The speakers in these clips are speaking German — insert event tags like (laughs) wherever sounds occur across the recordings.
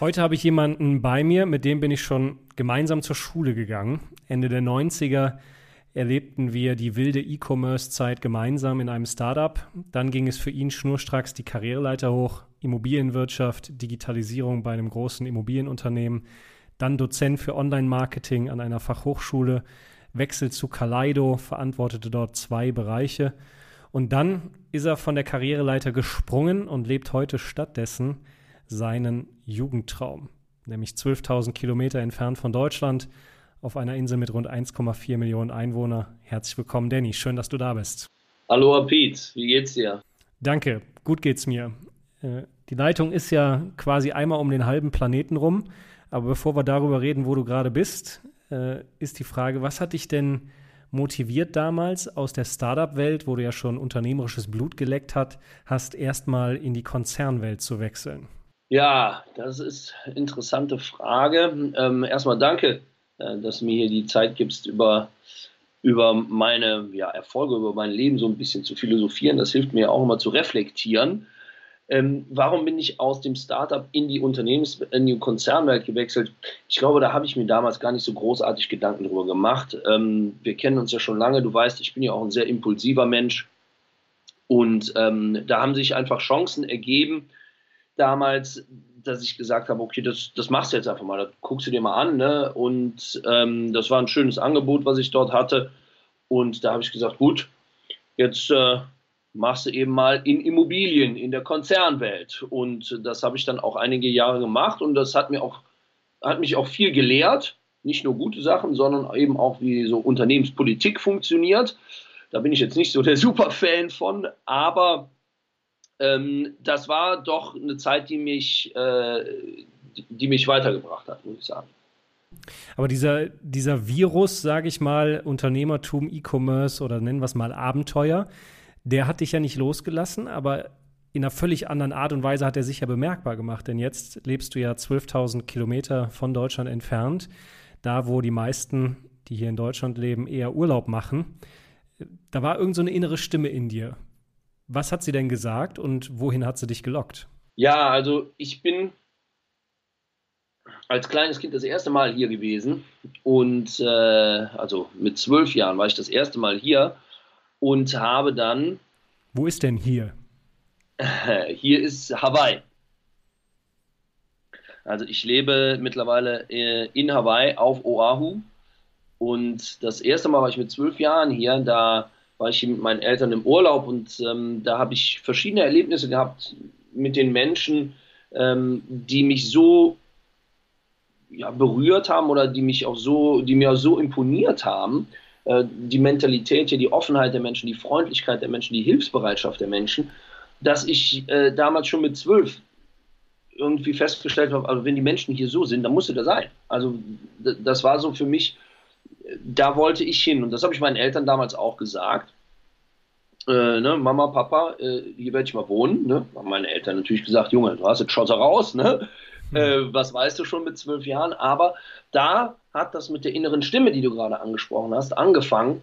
Heute habe ich jemanden bei mir, mit dem bin ich schon gemeinsam zur Schule gegangen. Ende der 90er erlebten wir die wilde E-Commerce-Zeit gemeinsam in einem Startup. Dann ging es für ihn schnurstracks die Karriereleiter hoch, Immobilienwirtschaft, Digitalisierung bei einem großen Immobilienunternehmen, dann Dozent für Online-Marketing an einer Fachhochschule, Wechsel zu Kaleido, verantwortete dort zwei Bereiche. Und dann ist er von der Karriereleiter gesprungen und lebt heute stattdessen seinen Jugendtraum, nämlich 12.000 Kilometer entfernt von Deutschland auf einer Insel mit rund 1,4 Millionen Einwohnern. Herzlich willkommen, Danny. Schön, dass du da bist. Hallo, Pete. Wie geht's dir? Danke. Gut geht's mir. Äh, die Leitung ist ja quasi einmal um den halben Planeten rum. Aber bevor wir darüber reden, wo du gerade bist, äh, ist die Frage, was hat dich denn motiviert damals aus der Startup-Welt, wo du ja schon unternehmerisches Blut geleckt hat, hast, erstmal in die Konzernwelt zu wechseln? Ja, das ist eine interessante Frage. Ähm, erstmal danke, äh, dass du mir hier die Zeit gibst, über, über meine ja, Erfolge, über mein Leben so ein bisschen zu philosophieren. Das hilft mir auch immer zu reflektieren. Ähm, warum bin ich aus dem Startup in die Unternehmens-, in die Konzernwelt gewechselt? Ich glaube, da habe ich mir damals gar nicht so großartig Gedanken drüber gemacht. Ähm, wir kennen uns ja schon lange. Du weißt, ich bin ja auch ein sehr impulsiver Mensch. Und ähm, da haben sich einfach Chancen ergeben, damals, dass ich gesagt habe, okay, das, das machst du jetzt einfach mal, das guckst du dir mal an. Ne? Und ähm, das war ein schönes Angebot, was ich dort hatte. Und da habe ich gesagt, gut, jetzt äh, machst du eben mal in Immobilien, in der Konzernwelt. Und das habe ich dann auch einige Jahre gemacht und das hat mir auch, hat mich auch viel gelehrt. Nicht nur gute Sachen, sondern eben auch, wie so Unternehmenspolitik funktioniert. Da bin ich jetzt nicht so der (laughs) Superfan von, aber ähm, das war doch eine Zeit, die mich, äh, die, mich weitergebracht hat, muss ich sagen. Aber dieser, dieser Virus, sage ich mal, Unternehmertum, E-Commerce oder nennen wir es mal Abenteuer, der hat dich ja nicht losgelassen, aber in einer völlig anderen Art und Weise hat er sich ja bemerkbar gemacht. Denn jetzt lebst du ja 12.000 Kilometer von Deutschland entfernt, da wo die meisten, die hier in Deutschland leben, eher Urlaub machen. Da war irgend so eine innere Stimme in dir. Was hat sie denn gesagt und wohin hat sie dich gelockt? Ja, also ich bin als kleines Kind das erste Mal hier gewesen und äh, also mit zwölf Jahren war ich das erste Mal hier und habe dann. Wo ist denn hier? (laughs) Hier ist Hawaii. Also ich lebe mittlerweile äh, in Hawaii auf Oahu und das erste Mal war ich mit zwölf Jahren hier. Da war ich mit meinen Eltern im Urlaub und ähm, da habe ich verschiedene Erlebnisse gehabt mit den Menschen, ähm, die mich so ja, berührt haben oder die mich auch so, die mir auch so imponiert haben. Äh, die Mentalität hier, die Offenheit der Menschen, die Freundlichkeit der Menschen, die Hilfsbereitschaft der Menschen, dass ich äh, damals schon mit zwölf irgendwie festgestellt habe, also wenn die Menschen hier so sind, dann musste da sein. Also das war so für mich da wollte ich hin. Und das habe ich meinen Eltern damals auch gesagt. Äh, ne, Mama, Papa, äh, hier werde ich mal wohnen. Ne? Haben meine Eltern natürlich gesagt, Junge, du hast jetzt Schotter raus, ne? Mhm. Äh, was weißt du schon mit zwölf Jahren? Aber da hat das mit der inneren Stimme, die du gerade angesprochen hast, angefangen.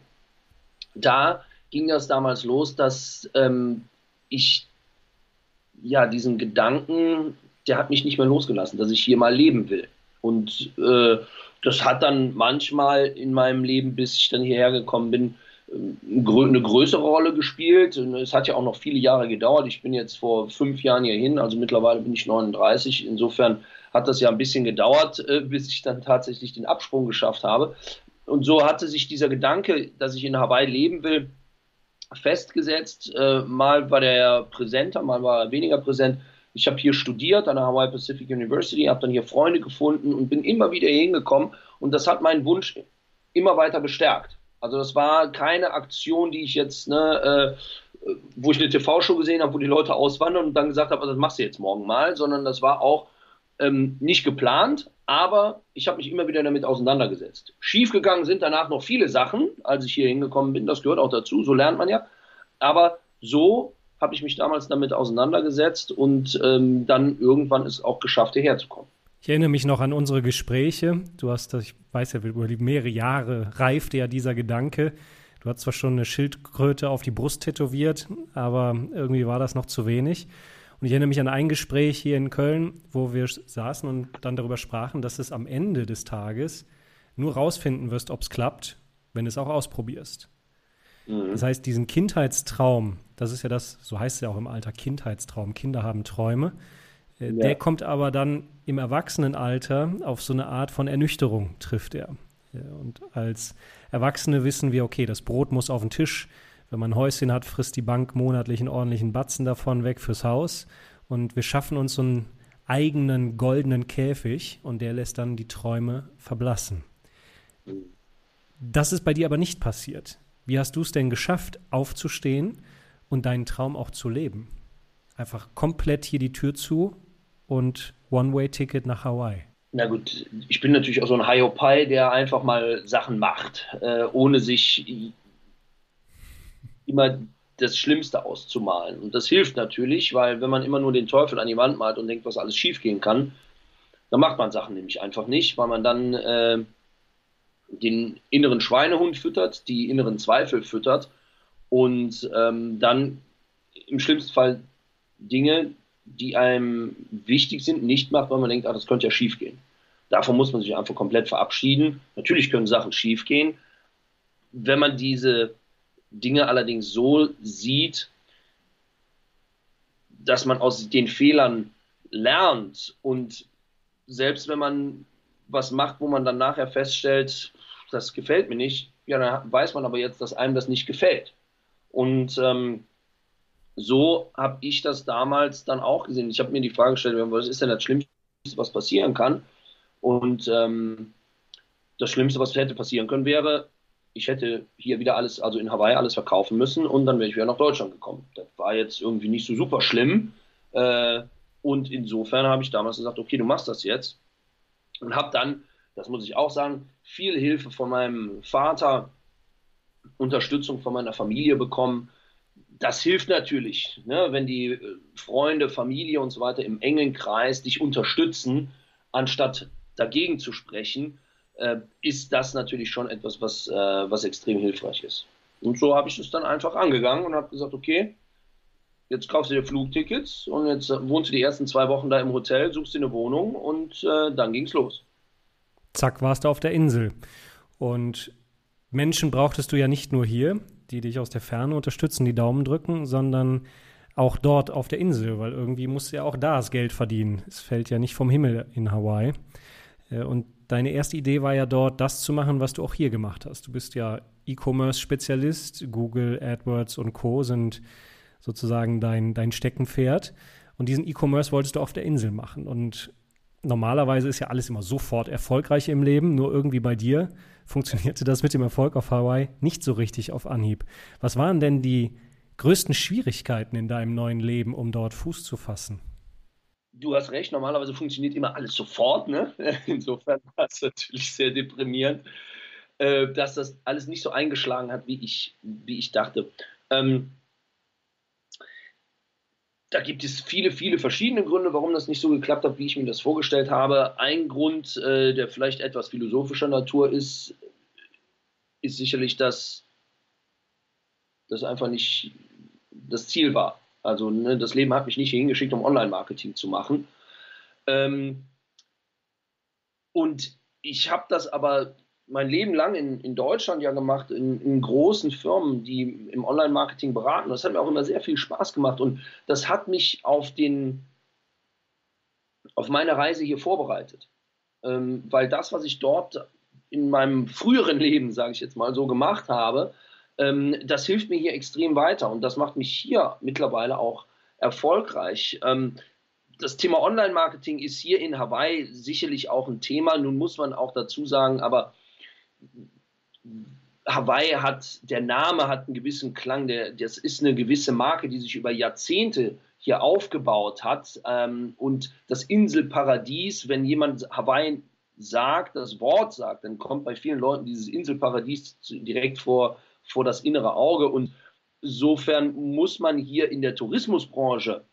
Da ging das damals los, dass ähm, ich ja diesen Gedanken, der hat mich nicht mehr losgelassen, dass ich hier mal leben will. Und äh, das hat dann manchmal in meinem Leben, bis ich dann hierher gekommen bin, eine größere Rolle gespielt. Es hat ja auch noch viele Jahre gedauert. Ich bin jetzt vor fünf Jahren hierhin, also mittlerweile bin ich 39. Insofern hat das ja ein bisschen gedauert, äh, bis ich dann tatsächlich den Absprung geschafft habe. Und so hatte sich dieser Gedanke, dass ich in Hawaii leben will, festgesetzt. Äh, mal war der präsenter, mal war er weniger präsent. Ich habe hier studiert an der Hawaii Pacific University, habe dann hier Freunde gefunden und bin immer wieder hier hingekommen und das hat meinen Wunsch immer weiter bestärkt. Also das war keine Aktion, die ich jetzt ne, äh, wo ich eine TV-Show gesehen habe, wo die Leute auswandern und dann gesagt habe, also das machst du jetzt morgen mal, sondern das war auch ähm, nicht geplant, aber ich habe mich immer wieder damit auseinandergesetzt. Schiefgegangen sind danach noch viele Sachen, als ich hier hingekommen bin, das gehört auch dazu, so lernt man ja. Aber so habe ich mich damals damit auseinandergesetzt und ähm, dann irgendwann ist auch geschafft, hierher zu kommen. Ich erinnere mich noch an unsere Gespräche. Du hast, ich weiß ja, über mehrere Jahre reifte ja dieser Gedanke. Du hast zwar schon eine Schildkröte auf die Brust tätowiert, aber irgendwie war das noch zu wenig. Und ich erinnere mich an ein Gespräch hier in Köln, wo wir saßen und dann darüber sprachen, dass es am Ende des Tages nur rausfinden wirst, ob es klappt, wenn du es auch ausprobierst. Mhm. Das heißt, diesen Kindheitstraum, das ist ja das, so heißt es ja auch im Alter, Kindheitstraum, Kinder haben Träume, äh, ja. der kommt aber dann im Erwachsenenalter auf so eine Art von Ernüchterung, trifft er. Und als Erwachsene wissen wir, okay, das Brot muss auf den Tisch, wenn man ein Häuschen hat, frisst die Bank monatlich einen ordentlichen Batzen davon weg fürs Haus. Und wir schaffen uns so einen eigenen goldenen Käfig und der lässt dann die Träume verblassen. Das ist bei dir aber nicht passiert. Wie hast du es denn geschafft, aufzustehen und deinen Traum auch zu leben? Einfach komplett hier die Tür zu und One-Way-Ticket nach Hawaii. Na gut, ich bin natürlich auch so ein Hiopai, der einfach mal Sachen macht, äh, ohne sich immer das Schlimmste auszumalen. Und das hilft natürlich, weil wenn man immer nur den Teufel an die Wand malt und denkt, was alles schiefgehen kann, dann macht man Sachen nämlich einfach nicht, weil man dann äh, den inneren Schweinehund füttert, die inneren Zweifel füttert und ähm, dann im schlimmsten Fall Dinge, die einem wichtig sind, nicht macht, weil man denkt, ah, das könnte ja schiefgehen. Davon muss man sich einfach komplett verabschieden. Natürlich können Sachen schiefgehen. Wenn man diese Dinge allerdings so sieht, dass man aus den Fehlern lernt und selbst wenn man was macht, wo man dann nachher feststellt, das gefällt mir nicht, ja, dann weiß man aber jetzt, dass einem das nicht gefällt. Und ähm, so habe ich das damals dann auch gesehen. Ich habe mir die Frage gestellt, was ist denn das Schlimmste, was passieren kann? Und ähm, das Schlimmste, was hätte passieren können, wäre, ich hätte hier wieder alles, also in Hawaii alles verkaufen müssen und dann wäre ich wieder nach Deutschland gekommen. Das war jetzt irgendwie nicht so super schlimm. Äh, und insofern habe ich damals gesagt, okay, du machst das jetzt. Und habe dann, das muss ich auch sagen, viel Hilfe von meinem Vater, Unterstützung von meiner Familie bekommen. Das hilft natürlich, ne, wenn die äh, Freunde, Familie und so weiter im engen Kreis dich unterstützen, anstatt dagegen zu sprechen äh, ist das natürlich schon etwas, was, äh, was extrem hilfreich ist. Und so habe ich es dann einfach angegangen und habe gesagt, okay, jetzt kaufst du dir Flugtickets und jetzt wohnst du die ersten zwei Wochen da im Hotel, suchst dir eine Wohnung und äh, dann es los. Zack, warst du auf der Insel. Und Menschen brauchtest du ja nicht nur hier, die dich aus der Ferne unterstützen, die Daumen drücken, sondern auch dort auf der Insel, weil irgendwie musst du ja auch da das Geld verdienen. Es fällt ja nicht vom Himmel in Hawaii. Äh, und deine erste Idee war ja dort, das zu machen, was du auch hier gemacht hast. Du bist ja E-Commerce-Spezialist. Google, AdWords und Co. sind sozusagen dein, dein Steckenpferd. Und diesen E-Commerce wolltest du auf der Insel machen. Und normalerweise ist ja alles immer sofort erfolgreich im Leben, nur irgendwie bei dir funktionierte das mit dem Erfolg auf Hawaii nicht so richtig auf Anhieb. Was waren denn die größten Schwierigkeiten in deinem neuen Leben, um dort Fuß zu fassen? du hast recht, normalerweise funktioniert immer alles sofort. Ne? (laughs) Insofern war es natürlich sehr deprimierend, äh, dass das alles nicht so eingeschlagen hat, wie ich, wie ich dachte. Ähm, da gibt es viele, viele verschiedene Gründe, warum das nicht so geklappt hat, wie ich mir das vorgestellt habe. Ein Grund, äh, der vielleicht etwas philosophischer Natur ist, ist sicherlich, dass das einfach nicht das Ziel war. Also ne, das Leben hat mich nicht hingeschickt, um Online-Marketing zu machen. Ähm, und ich habe das aber mein Leben lang in, in Deutschland ja gemacht, in, in großen Firmen, die im Online-Marketing beraten. Das hat mir auch immer sehr viel Spaß gemacht und das hat mich auf, den, auf meine Reise hier vorbereitet. Ähm, weil das, was ich dort in meinem früheren Leben, sage ich jetzt mal so, gemacht habe, ähm, das hilft mir hier extrem weiter und das macht mich hier mittlerweile auch erfolgreich. Ähm, das Thema Online-Marketing ist hier in Hawaii sicherlich auch ein Thema. Nun muss man auch dazu sagen, aber Hawaii hat, der Name hat einen gewissen Klang, der, das ist eine gewisse Marke, die sich über Jahrzehnte hier aufgebaut hat. Ähm, und das Inselparadies, wenn jemand Hawaii sagt, das Wort sagt, dann kommt bei vielen Leuten dieses Inselparadies direkt vor, vor das innere Auge. Und insofern muss man hier in der Tourismusbranche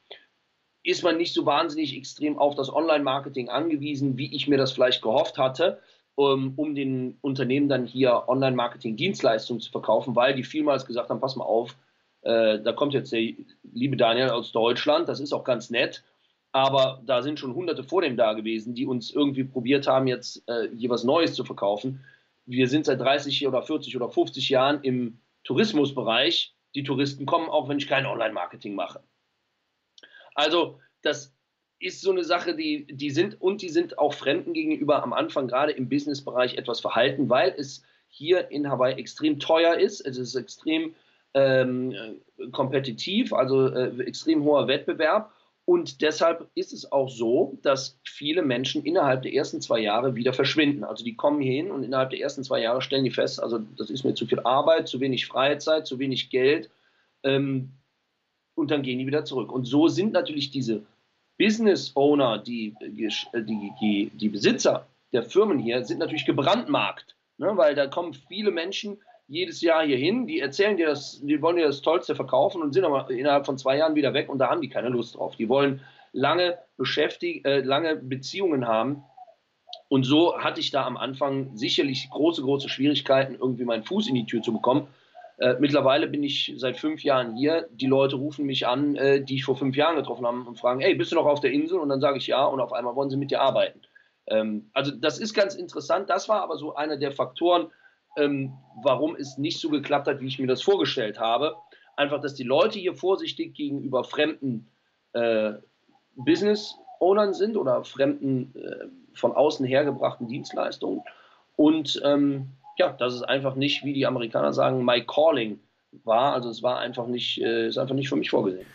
ist man nicht so wahnsinnig extrem auf das Online-Marketing angewiesen, wie ich mir das vielleicht gehofft hatte, um, um den Unternehmen dann hier Online-Marketing-Dienstleistungen zu verkaufen, weil die vielmals gesagt haben, pass mal auf, äh, da kommt jetzt der liebe Daniel aus Deutschland, das ist auch ganz nett, aber da sind schon hunderte vor dem da gewesen, die uns irgendwie probiert haben, jetzt äh, hier was Neues zu verkaufen. Wir sind seit 30 oder 40 oder 50 Jahren im Tourismusbereich. Die Touristen kommen auch, wenn ich kein Online-Marketing mache. Also, das ist so eine Sache, die, die sind und die sind auch Fremden gegenüber am Anfang gerade im Businessbereich etwas verhalten, weil es hier in Hawaii extrem teuer ist. Es ist extrem ähm, kompetitiv, also äh, extrem hoher Wettbewerb. Und deshalb ist es auch so, dass viele Menschen innerhalb der ersten zwei Jahre wieder verschwinden. Also die kommen hin und innerhalb der ersten zwei Jahre stellen die fest, also das ist mir zu viel Arbeit, zu wenig Freizeit, zu wenig Geld. Ähm, und dann gehen die wieder zurück. Und so sind natürlich diese Business Owner, die, die, die, die Besitzer der Firmen hier, sind natürlich gebrandmarkt. Ne? Weil da kommen viele Menschen, jedes Jahr hier hin, die erzählen dir das, die wollen dir das Tollste verkaufen und sind aber innerhalb von zwei Jahren wieder weg und da haben die keine Lust drauf. Die wollen lange beschäftigt, äh, lange Beziehungen haben. Und so hatte ich da am Anfang sicherlich große, große Schwierigkeiten, irgendwie meinen Fuß in die Tür zu bekommen. Äh, mittlerweile bin ich seit fünf Jahren hier. Die Leute rufen mich an, äh, die ich vor fünf Jahren getroffen habe und fragen, hey, bist du noch auf der Insel? Und dann sage ich ja und auf einmal wollen sie mit dir arbeiten. Ähm, also das ist ganz interessant. Das war aber so einer der Faktoren, ähm, warum es nicht so geklappt hat, wie ich mir das vorgestellt habe. Einfach, dass die Leute hier vorsichtig gegenüber fremden äh, Business-Ownern sind oder fremden äh, von außen hergebrachten Dienstleistungen. Und ähm, ja, dass es einfach nicht, wie die Amerikaner sagen, my calling war. Also es war einfach nicht, äh, ist einfach nicht für mich vorgesehen.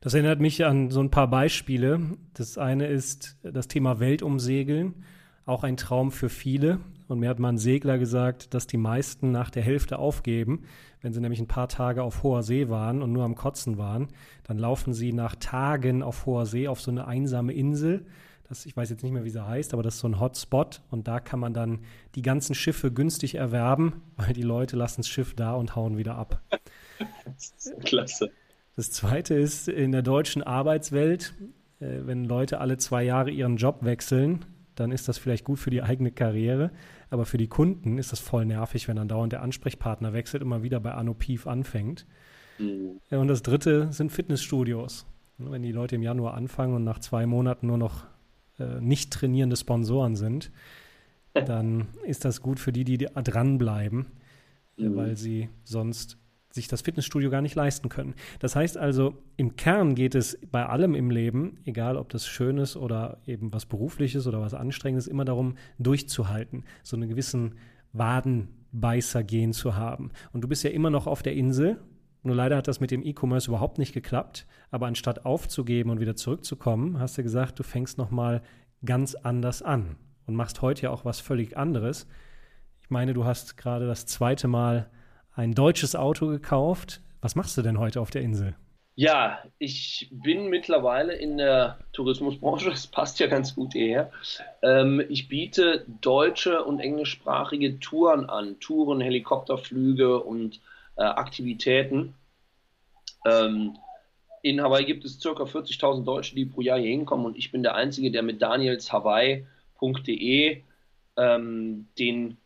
Das erinnert mich an so ein paar Beispiele. Das eine ist das Thema Weltumsegeln, auch ein Traum für viele. Und mir hat mal ein Segler gesagt, dass die meisten nach der Hälfte aufgeben. Wenn sie nämlich ein paar Tage auf hoher See waren und nur am Kotzen waren, dann laufen sie nach Tagen auf hoher See auf so eine einsame Insel. Das, ich weiß jetzt nicht mehr, wie sie heißt, aber das ist so ein Hotspot und da kann man dann die ganzen Schiffe günstig erwerben, (laughs) weil die Leute lassen das Schiff da und hauen wieder ab. (laughs) Klasse. Das zweite ist in der deutschen Arbeitswelt, äh, wenn Leute alle zwei Jahre ihren Job wechseln, dann ist das vielleicht gut für die eigene Karriere, aber für die Kunden ist das voll nervig, wenn dann dauernd der Ansprechpartner wechselt und mal wieder bei Anopiv anfängt. Mhm. Und das dritte sind Fitnessstudios. Wenn die Leute im Januar anfangen und nach zwei Monaten nur noch äh, nicht trainierende Sponsoren sind, (laughs) dann ist das gut für die, die dranbleiben, mhm. weil sie sonst sich das Fitnessstudio gar nicht leisten können. Das heißt also, im Kern geht es bei allem im Leben, egal ob das schön ist oder eben was berufliches oder was anstrengendes, immer darum, durchzuhalten, so einen gewissen Wadenbeißer-Gen zu haben. Und du bist ja immer noch auf der Insel. Nur leider hat das mit dem E-Commerce überhaupt nicht geklappt. Aber anstatt aufzugeben und wieder zurückzukommen, hast du gesagt, du fängst nochmal ganz anders an und machst heute ja auch was völlig anderes. Ich meine, du hast gerade das zweite Mal ein deutsches Auto gekauft. Was machst du denn heute auf der Insel? Ja, ich bin mittlerweile in der Tourismusbranche, (laughs) das passt ja ganz gut hierher. Ähm, ich biete deutsche und englischsprachige Touren an, Touren, Helikopterflüge und äh, Aktivitäten. Ähm, in Hawaii gibt es ca. 40.000 Deutsche, die pro Jahr hier hinkommen und ich bin der Einzige, der mit danielshawaii.de ähm, den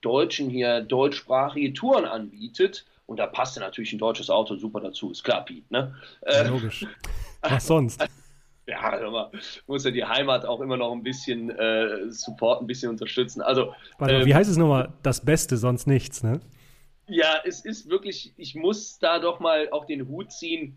Deutschen hier deutschsprachige Touren anbietet. Und da passt ja natürlich ein deutsches Auto super dazu, ist klar, Piet. Ne? Ja, äh, logisch. (laughs) Was sonst? ja, aber muss ja die Heimat auch immer noch ein bisschen äh, supporten, ein bisschen unterstützen. Also, Warte, ähm, wie heißt es nochmal? Das Beste, sonst nichts, ne? Ja, es ist wirklich, ich muss da doch mal auch den Hut ziehen.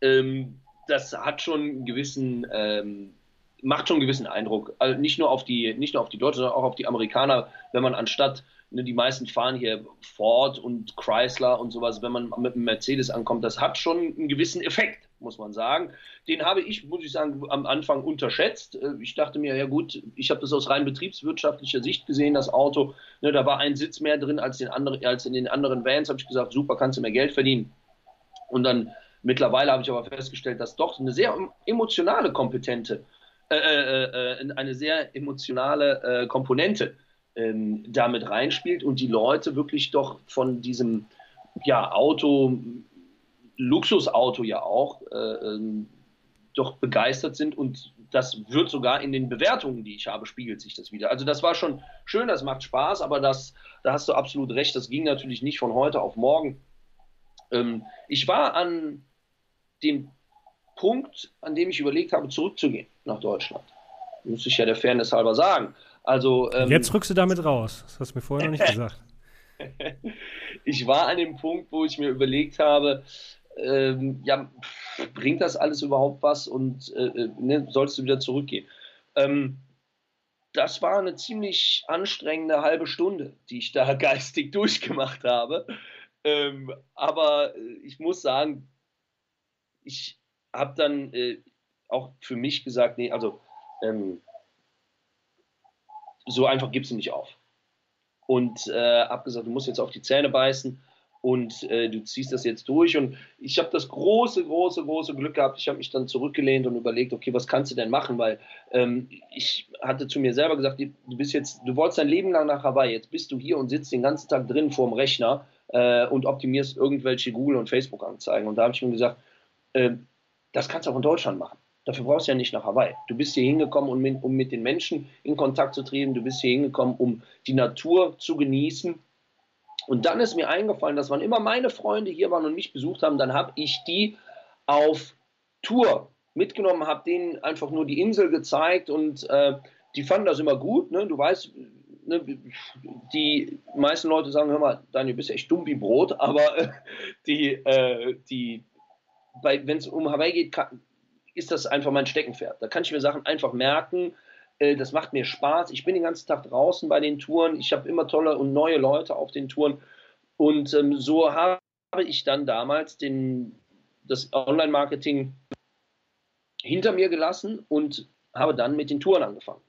Ähm, das hat schon einen gewissen ähm, macht schon einen gewissen Eindruck. Also nicht nur auf die, nicht nur auf die Deutschen, sondern auch auf die Amerikaner, wenn man anstatt ne, die meisten fahren hier Ford und Chrysler und sowas. Wenn man mit einem Mercedes ankommt, das hat schon einen gewissen Effekt, muss man sagen. Den habe ich, muss ich sagen, am Anfang unterschätzt. Äh, ich dachte mir, ja gut, ich habe das aus rein betriebswirtschaftlicher Sicht gesehen, das Auto. Ne, da war ein Sitz mehr drin als, den anderen, als in den anderen Vans. Habe ich gesagt, super, kannst du mehr Geld verdienen. Und dann mittlerweile habe ich aber festgestellt, dass doch eine sehr emotionale kompetente äh, äh, äh, eine sehr emotionale äh, Komponente ähm, damit reinspielt und die Leute wirklich doch von diesem ja, Auto, Luxusauto ja auch, äh, ähm, doch begeistert sind und das wird sogar in den Bewertungen, die ich habe, spiegelt sich das wieder. Also das war schon schön, das macht Spaß, aber das, da hast du absolut recht, das ging natürlich nicht von heute auf morgen. Ähm, ich war an dem Punkt, an dem ich überlegt habe, zurückzugehen nach Deutschland. Muss ich ja der Fairness halber sagen. Also, ähm, Jetzt rückst du damit raus. Das hast du mir vorher noch nicht (laughs) gesagt. ich war an dem Punkt, wo ich mir überlegt habe, ähm, ja, bringt das alles überhaupt was und äh, äh, ne, sollst du wieder zurückgehen? Ähm, das war eine ziemlich anstrengende halbe Stunde, die ich da (laughs) geistig durchgemacht habe. Ähm, aber äh, ich muss sagen, ich habe dann äh, auch für mich gesagt, nee, also ähm, so einfach gibst du nicht auf. Und äh, habe gesagt, du musst jetzt auf die Zähne beißen und äh, du ziehst das jetzt durch. Und ich habe das große, große, große Glück gehabt. Ich habe mich dann zurückgelehnt und überlegt, okay, was kannst du denn machen? Weil ähm, ich hatte zu mir selber gesagt, du bist jetzt, du wolltest dein Leben lang nach Hawaii, jetzt bist du hier und sitzt den ganzen Tag drin vorm Rechner äh, und optimierst irgendwelche Google- und Facebook-Anzeigen. Und da habe ich mir gesagt, äh, das kannst du auch in Deutschland machen. Dafür brauchst du ja nicht nach Hawaii. Du bist hier hingekommen, um mit, um mit den Menschen in Kontakt zu treten. Du bist hier hingekommen, um die Natur zu genießen. Und dann ist mir eingefallen, dass wann immer meine Freunde hier waren und mich besucht haben, dann habe ich die auf Tour mitgenommen, habe denen einfach nur die Insel gezeigt und äh, die fanden das immer gut. Ne? Du weißt, ne, die meisten Leute sagen, hör mal, Daniel, du bist echt dumm wie Brot, (laughs) aber äh, die, äh, die, wenn es um Hawaii geht, kann, ist das einfach mein Steckenpferd. Da kann ich mir Sachen einfach merken. Äh, das macht mir Spaß. Ich bin den ganzen Tag draußen bei den Touren. Ich habe immer tolle und neue Leute auf den Touren. Und ähm, so habe ich dann damals den, das Online-Marketing hinter mir gelassen und habe dann mit den Touren angefangen.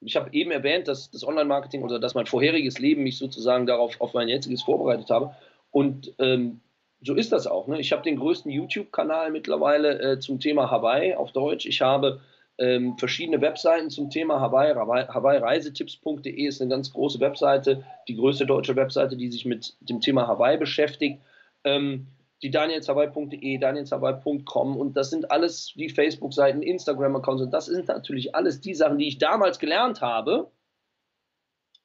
Ich habe eben erwähnt, dass das Online-Marketing oder dass mein vorheriges Leben mich sozusagen darauf auf mein jetziges vorbereitet habe. Und ähm, so ist das auch. Ne? Ich habe den größten YouTube-Kanal mittlerweile äh, zum Thema Hawaii auf Deutsch. Ich habe ähm, verschiedene Webseiten zum Thema Hawaii. Hawaii-reisetipps.de ist eine ganz große Webseite, die größte deutsche Webseite, die sich mit dem Thema Hawaii beschäftigt. Ähm, die danielshawaii.de, danielshawaii.com und das sind alles die Facebook-Seiten, Instagram-Accounts und das sind natürlich alles die Sachen, die ich damals gelernt habe,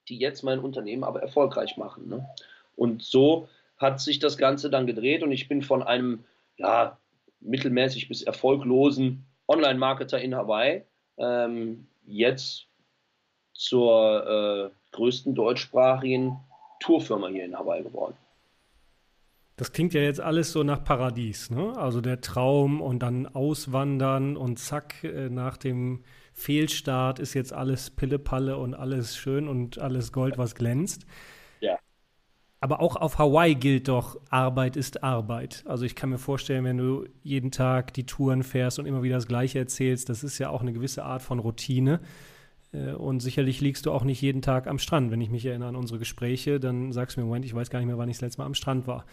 die jetzt mein Unternehmen aber erfolgreich machen. Ne? Und so hat sich das Ganze dann gedreht und ich bin von einem ja, mittelmäßig bis erfolglosen Online-Marketer in Hawaii ähm, jetzt zur äh, größten deutschsprachigen Tourfirma hier in Hawaii geworden. Das klingt ja jetzt alles so nach Paradies, ne? Also der Traum und dann auswandern und zack, äh, nach dem Fehlstart ist jetzt alles Pillepalle und alles schön und alles Gold, was glänzt. Aber auch auf Hawaii gilt doch, Arbeit ist Arbeit. Also ich kann mir vorstellen, wenn du jeden Tag die Touren fährst und immer wieder das Gleiche erzählst, das ist ja auch eine gewisse Art von Routine. Äh, und sicherlich liegst du auch nicht jeden Tag am Strand. Wenn ich mich erinnere an unsere Gespräche, dann sagst du mir, Moment, ich weiß gar nicht mehr, wann ich das letzte Mal am Strand war.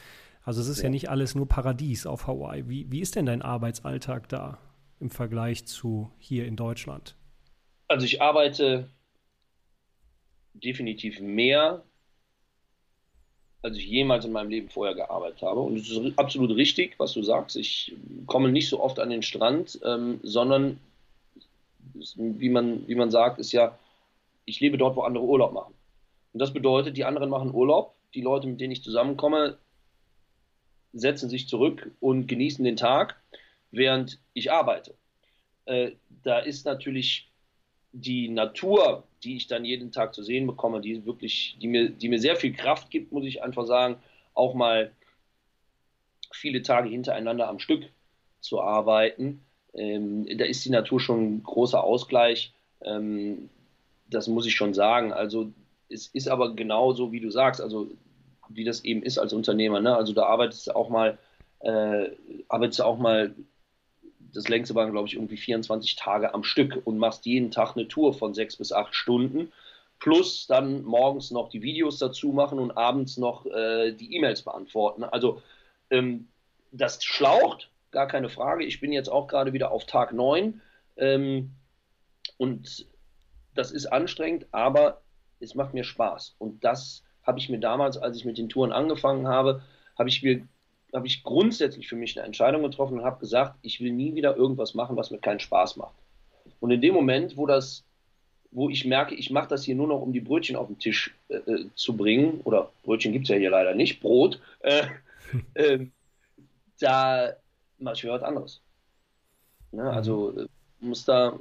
Also es ist ja, ja nicht alles nur Paradies auf Hawaii. Wie, wie ist denn dein Arbeitsalltag da im Vergleich zu hier in Deutschland? Also ich arbeite definitiv mehr als ich jemals in meinem Leben vorher gearbeitet habe. Und es ist absolut richtig, was du sagst. Ich komme nicht so oft an den Strand, ähm, sondern wie man, wie man sagt, ist ja, ich lebe dort, wo andere Urlaub machen. Und das bedeutet, die anderen machen Urlaub, die Leute, mit denen ich zusammenkomme, setzen sich zurück und genießen den Tag, während ich arbeite. Äh, da ist natürlich die Natur, die ich dann jeden Tag zu sehen bekomme, die wirklich, die mir, die mir sehr viel Kraft gibt, muss ich einfach sagen, auch mal viele Tage hintereinander am Stück zu arbeiten. Ähm, da ist die Natur schon ein großer Ausgleich. Ähm, das muss ich schon sagen. Also es ist aber genauso, wie du sagst, also wie das eben ist als Unternehmer. Ne? Also da arbeitest du auch mal, äh, arbeitest du auch mal, das längste waren, glaube ich, irgendwie 24 Tage am Stück und machst jeden Tag eine Tour von sechs bis acht Stunden. Plus dann morgens noch die Videos dazu machen und abends noch äh, die E-Mails beantworten. Also ähm, das schlaucht, gar keine Frage. Ich bin jetzt auch gerade wieder auf Tag 9 ähm, und das ist anstrengend, aber es macht mir Spaß. Und das habe ich mir damals, als ich mit den Touren angefangen habe, habe ich mir habe ich grundsätzlich für mich eine Entscheidung getroffen und habe gesagt, ich will nie wieder irgendwas machen, was mir keinen Spaß macht. Und in dem Moment, wo das, wo ich merke, ich mache das hier nur noch, um die Brötchen auf den Tisch äh, äh zu bringen, oder Brötchen gibt es ja hier leider nicht, Brot, äh, (laughs) äh, da mache ich mir was anderes. Ne? Mhm. Also äh, muss da,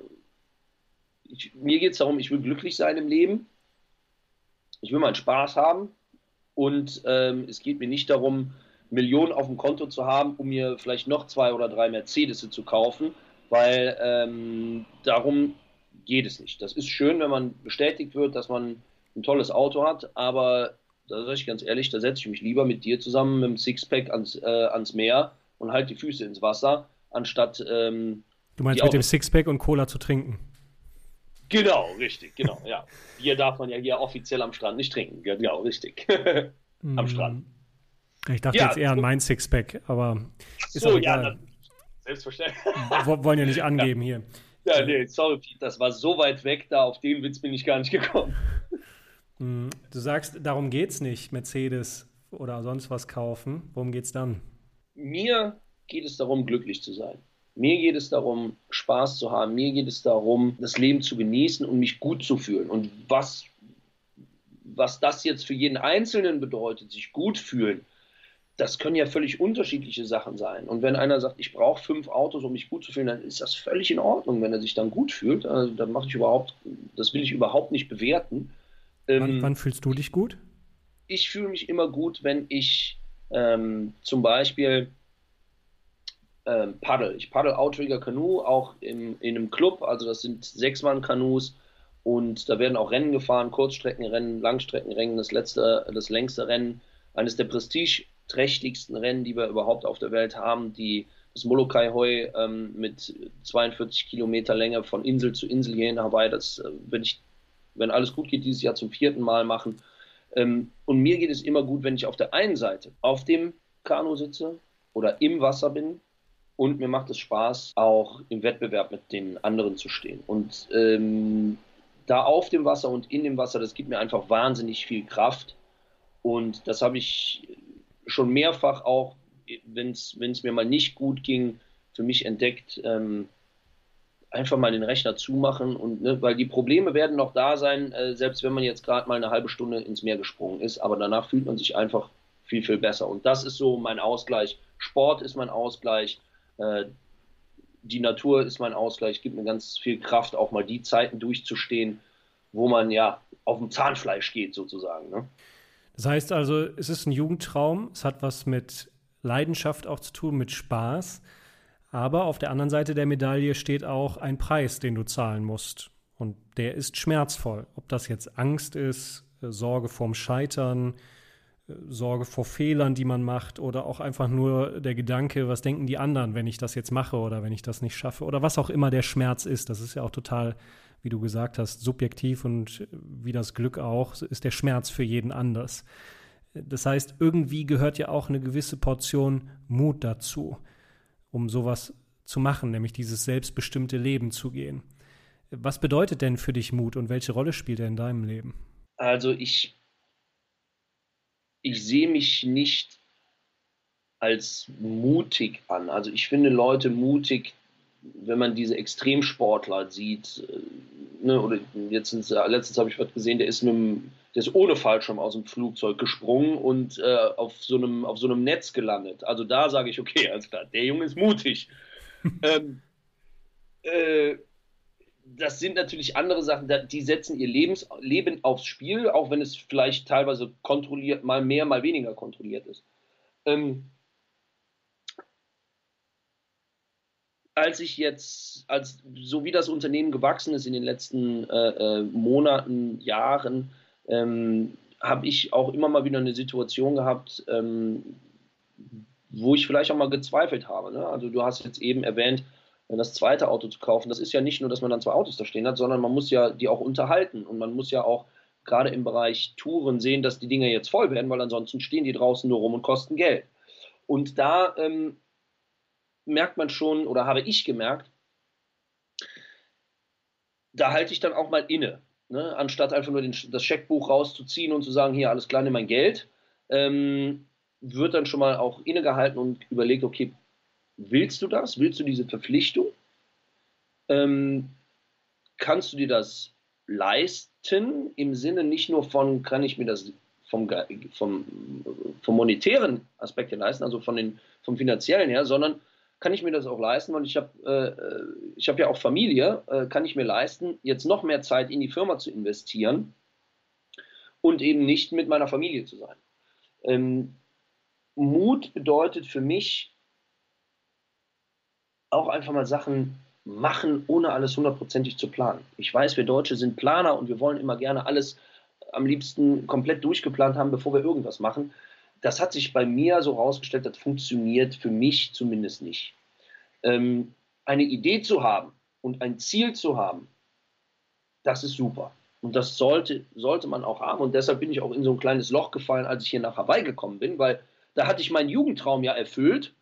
ich, mir geht es darum, ich will glücklich sein im Leben ich will meinen Spaß haben und ähm, es geht mir nicht darum, Millionen auf dem Konto zu haben, um mir vielleicht noch zwei oder drei Mercedes zu kaufen, weil ähm, darum geht es nicht. Das ist schön, wenn man bestätigt wird, dass man ein tolles Auto hat, aber da sage ich ganz ehrlich, da setze ich mich lieber mit dir zusammen mit dem Sixpack ans, äh, ans Meer und halt die Füße ins Wasser, anstatt. Ähm, du meinst mit dem Sixpack und Cola zu trinken? Genau, richtig, genau, ja. Bier darf man ja hier offiziell am Strand nicht trinken. Genau, richtig. (laughs) am Strand. Ich dachte ja, jetzt eher an mein Sixpack, aber ist so, auch egal. Ja, selbstverständlich. Wir wollen ja nicht (laughs) angeben ja. hier. Ja, nee, sorry, das war so weit weg, da auf den Witz bin ich gar nicht gekommen. Hm, du sagst, darum geht's nicht, Mercedes oder sonst was kaufen. Worum geht's dann? Mir geht es darum, glücklich zu sein. Mir geht es darum, Spaß zu haben. Mir geht es darum, das Leben zu genießen und mich gut zu fühlen. Und was, was das jetzt für jeden Einzelnen bedeutet, sich gut fühlen, das können ja völlig unterschiedliche Sachen sein. Und wenn einer sagt, ich brauche fünf Autos, um mich gut zu fühlen, dann ist das völlig in Ordnung, wenn er sich dann gut fühlt. Also, dann mache ich überhaupt, das will ich überhaupt nicht bewerten. Wann, ähm, wann fühlst du dich gut? Ich fühle mich immer gut, wenn ich ähm, zum Beispiel ähm, paddel. Ich paddel Outrigger Kanu, auch im, in einem Club, also das sind Sechsmann-Kanus und da werden auch Rennen gefahren, Kurzstreckenrennen, Langstreckenrennen, das letzte, das längste Rennen, eines der prestigeträchtigsten Rennen, die wir überhaupt auf der Welt haben, die das Molokai Hoi ähm, mit 42 Kilometer Länge von Insel zu Insel hier in Hawaii, das äh, wenn ich, wenn alles gut geht, dieses Jahr zum vierten Mal machen. Ähm, und mir geht es immer gut, wenn ich auf der einen Seite auf dem Kanu sitze oder im Wasser bin und mir macht es Spaß, auch im Wettbewerb mit den anderen zu stehen. Und ähm, da auf dem Wasser und in dem Wasser, das gibt mir einfach wahnsinnig viel Kraft. Und das habe ich schon mehrfach auch, wenn es mir mal nicht gut ging, für mich entdeckt, ähm, einfach mal den Rechner zumachen und ne, weil die Probleme werden noch da sein, äh, selbst wenn man jetzt gerade mal eine halbe Stunde ins Meer gesprungen ist, aber danach fühlt man sich einfach viel, viel besser. Und das ist so mein Ausgleich. Sport ist mein Ausgleich äh, die Natur ist mein Ausgleich, gibt mir ganz viel Kraft, auch mal die Zeiten durchzustehen, wo man ja auf dem Zahnfleisch geht, sozusagen. Ne? Das heißt also, es ist ein Jugendtraum, es hat was mit Leidenschaft auch zu tun, mit Spaß. Aber auf der anderen Seite der Medaille steht auch ein Preis, den du zahlen musst. Und der ist schmerzvoll. Ob das jetzt Angst ist, äh, Sorge vorm Scheitern, Sorge vor Fehlern, die man macht oder auch einfach nur der Gedanke, was denken die anderen, wenn ich das jetzt mache oder wenn ich das nicht schaffe oder was auch immer der Schmerz ist. Das ist ja auch total, wie du gesagt hast, subjektiv und wie das Glück auch, ist der Schmerz für jeden anders. Das heißt, irgendwie gehört ja auch eine gewisse Portion Mut dazu, um sowas zu machen, nämlich dieses selbstbestimmte Leben zu gehen. Was bedeutet denn für dich Mut und welche Rolle spielt er in deinem Leben? Also ich ich sehe mich nicht als mutig an. Also ich finde Leute mutig, wenn man diese Extremsportler sieht. Äh, ne, oder jetzt letztens habe ich was gesehen, der ist, einem, der ist ohne Fallschirm aus dem Flugzeug gesprungen und äh, auf, so einem, auf so einem Netz gelandet. Also da sage ich, okay, also klar, der Junge ist mutig. (laughs) ähm, äh, das sind natürlich andere Sachen, die setzen ihr Lebens, Leben aufs Spiel, auch wenn es vielleicht teilweise kontrolliert, mal mehr, mal weniger kontrolliert ist. Ähm, als ich jetzt, als so wie das Unternehmen gewachsen ist in den letzten äh, äh, Monaten, Jahren, ähm, habe ich auch immer mal wieder eine Situation gehabt, ähm, wo ich vielleicht auch mal gezweifelt habe. Ne? Also du hast jetzt eben erwähnt, das zweite Auto zu kaufen. Das ist ja nicht nur, dass man dann zwei Autos da stehen hat, sondern man muss ja die auch unterhalten und man muss ja auch gerade im Bereich Touren sehen, dass die Dinge jetzt voll werden, weil ansonsten stehen die draußen nur rum und kosten Geld. Und da ähm, merkt man schon, oder habe ich gemerkt, da halte ich dann auch mal inne. Ne? Anstatt einfach nur den, das Scheckbuch rauszuziehen und zu sagen, hier, alles nimm mein Geld, ähm, wird dann schon mal auch innegehalten und überlegt, okay, willst du das? Willst du diese Verpflichtung? Ähm, kannst du dir das leisten im Sinne nicht nur von, kann ich mir das vom, vom, vom monetären Aspekt her leisten, also von den, vom finanziellen her, sondern kann ich mir das auch leisten, weil ich habe äh, ich hab ja auch Familie, äh, kann ich mir leisten, jetzt noch mehr Zeit in die Firma zu investieren und eben nicht mit meiner Familie zu sein. Ähm, Mut bedeutet für mich auch einfach mal Sachen machen, ohne alles hundertprozentig zu planen. Ich weiß, wir Deutsche sind Planer und wir wollen immer gerne alles am liebsten komplett durchgeplant haben, bevor wir irgendwas machen. Das hat sich bei mir so herausgestellt, das funktioniert für mich zumindest nicht. Ähm, eine Idee zu haben und ein Ziel zu haben, das ist super. Und das sollte, sollte man auch haben. Und deshalb bin ich auch in so ein kleines Loch gefallen, als ich hier nach Hawaii gekommen bin, weil da hatte ich meinen Jugendtraum ja erfüllt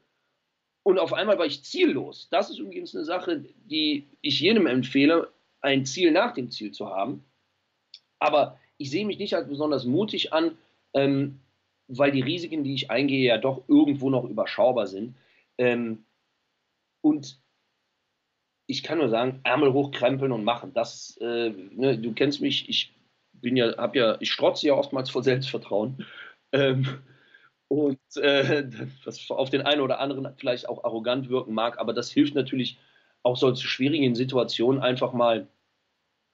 und auf einmal war ich ziellos. Das ist übrigens eine Sache, die ich jedem empfehle, ein Ziel nach dem Ziel zu haben. Aber ich sehe mich nicht als besonders mutig an, ähm, weil die Risiken, die ich eingehe, ja doch irgendwo noch überschaubar sind. Ähm, und ich kann nur sagen, Ärmel hochkrempeln und machen. Das, äh, ne, du kennst mich, ich bin ja, hab ja, ich strotze ja oftmals vor Selbstvertrauen. Ähm, und äh, was auf den einen oder anderen vielleicht auch arrogant wirken mag, aber das hilft natürlich auch solche schwierigen Situationen einfach mal,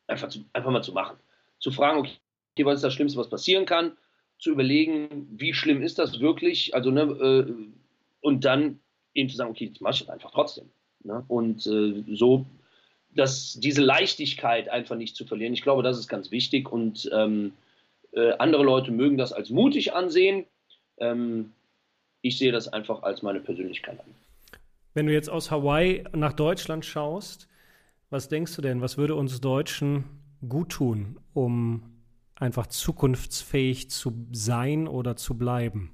einfach, zu, einfach mal zu machen. Zu fragen, okay, was ist das Schlimmste, was passieren kann? Zu überlegen, wie schlimm ist das wirklich? Also, ne, äh, und dann eben zu sagen, okay, das mache ich einfach trotzdem. Ne? Und äh, so, dass diese Leichtigkeit einfach nicht zu verlieren. Ich glaube, das ist ganz wichtig und ähm, äh, andere Leute mögen das als mutig ansehen. Ähm, ich sehe das einfach als meine Persönlichkeit an. Wenn du jetzt aus Hawaii nach Deutschland schaust, was denkst du denn, was würde uns Deutschen gut tun, um einfach zukunftsfähig zu sein oder zu bleiben?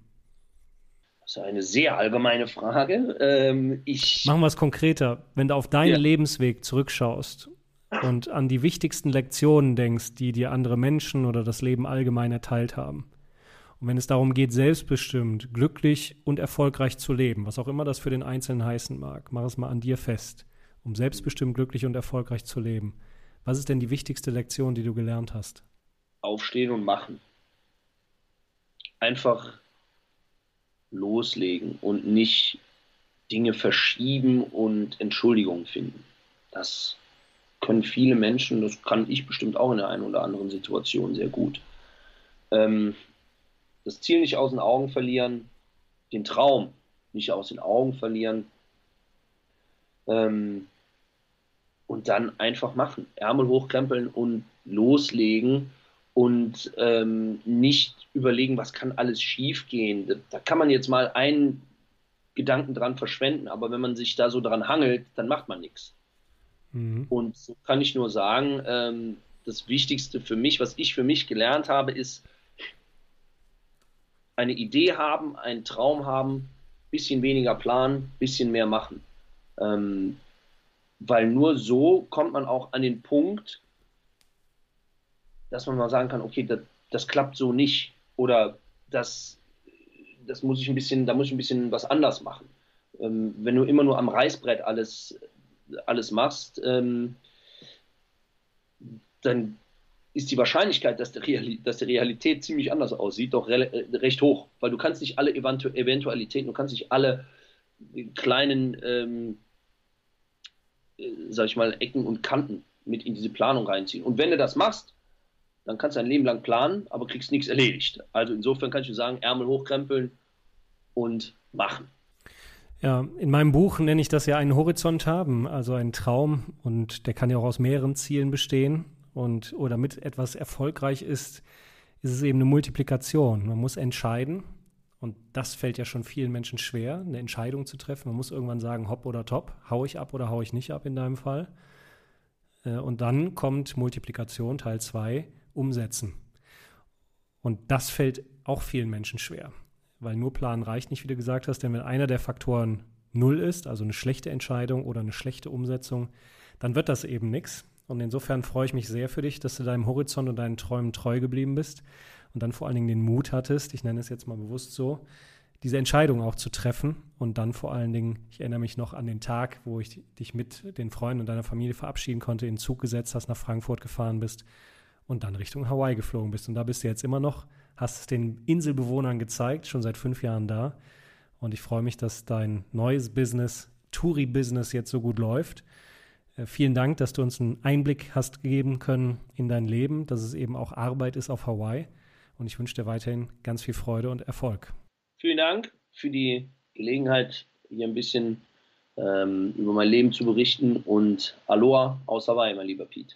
Das ist eine sehr allgemeine Frage. Ähm, ich Machen wir es konkreter. Wenn du auf deinen ja. Lebensweg zurückschaust und an die wichtigsten Lektionen denkst, die dir andere Menschen oder das Leben allgemein erteilt haben. Und wenn es darum geht, selbstbestimmt, glücklich und erfolgreich zu leben, was auch immer das für den Einzelnen heißen mag, mach es mal an dir fest, um selbstbestimmt, glücklich und erfolgreich zu leben. Was ist denn die wichtigste Lektion, die du gelernt hast? Aufstehen und machen. Einfach loslegen und nicht Dinge verschieben und Entschuldigungen finden. Das können viele Menschen, das kann ich bestimmt auch in der einen oder anderen Situation sehr gut. Ähm, das Ziel nicht aus den Augen verlieren, den Traum nicht aus den Augen verlieren ähm, und dann einfach machen. Ärmel hochkrempeln und loslegen und ähm, nicht überlegen, was kann alles schiefgehen. Da, da kann man jetzt mal einen Gedanken dran verschwenden, aber wenn man sich da so dran hangelt, dann macht man nichts. Mhm. Und so kann ich nur sagen, ähm, das Wichtigste für mich, was ich für mich gelernt habe, ist eine Idee haben, einen Traum haben, bisschen weniger planen, bisschen mehr machen. Ähm, weil nur so kommt man auch an den Punkt, dass man mal sagen kann, okay, das, das klappt so nicht oder das, das muss ich ein bisschen, da muss ich ein bisschen was anders machen. Ähm, wenn du immer nur am Reißbrett alles, alles machst, ähm, dann ist die Wahrscheinlichkeit, dass, die Realität ziemlich anders aussieht, doch äh, recht hoch, weil du kannst nicht alle Eventu Eventualitäten, du kannst nicht alle kleinen, ähm, äh, sag ich mal, Ecken und Kanten mit in diese Planung reinziehen. Und wenn du das machst, dann kannst du ein Leben lang planen, aber kriegst nichts erledigt. Also insofern kann ich nur sagen, Ärmel hochkrempeln und machen. Ja, in meinem Buch nenne ich das ja einen Horizont haben, also einen Traum und der kann ja auch aus mehreren Zielen bestehen und oder mit etwas erfolgreich ist, ist es eben eine Multiplikation. Man muss entscheiden und das fällt ja schon vielen Menschen schwer, eine Entscheidung zu treffen. Man muss irgendwann sagen, hopp oder top, hau ich ab oder hau ich nicht ab in deinem Fall. Äh, und dann kommt Multiplikation Teil 2, umsetzen. Und das fällt auch vielen Menschen schwer, weil nur planen reicht nicht, wie du gesagt hast, denn wenn einer der Faktoren null ist, also eine schlechte Entscheidung oder eine schlechte Umsetzung, dann wird das eben nichts. Und insofern freue ich mich sehr für dich, dass du deinem Horizont und deinen Träumen treu geblieben bist und dann vor allen Dingen den Mut hattest, ich nenne es jetzt mal bewusst so, diese Entscheidung auch zu treffen und dann vor allen Dingen, ich erinnere mich noch an den Tag, wo ich dich mit den Freunden und deiner Familie verabschieden konnte, in den Zug gesetzt hast, nach Frankfurt gefahren bist und dann Richtung Hawaii geflogen bist. Und da bist du jetzt immer noch, hast es den Inselbewohnern gezeigt, schon seit fünf Jahren da. Und ich freue mich, dass dein neues Business, Touri-Business, jetzt so gut läuft. Äh, vielen Dank, dass du uns einen Einblick hast geben können in dein Leben, dass es eben auch Arbeit ist auf Hawaii. Und ich wünsche dir weiterhin ganz viel Freude und Erfolg. Vielen Dank für die Gelegenheit, hier ein bisschen ähm, über mein Leben zu berichten. Und Aloha aus Hawaii, mein lieber Pete.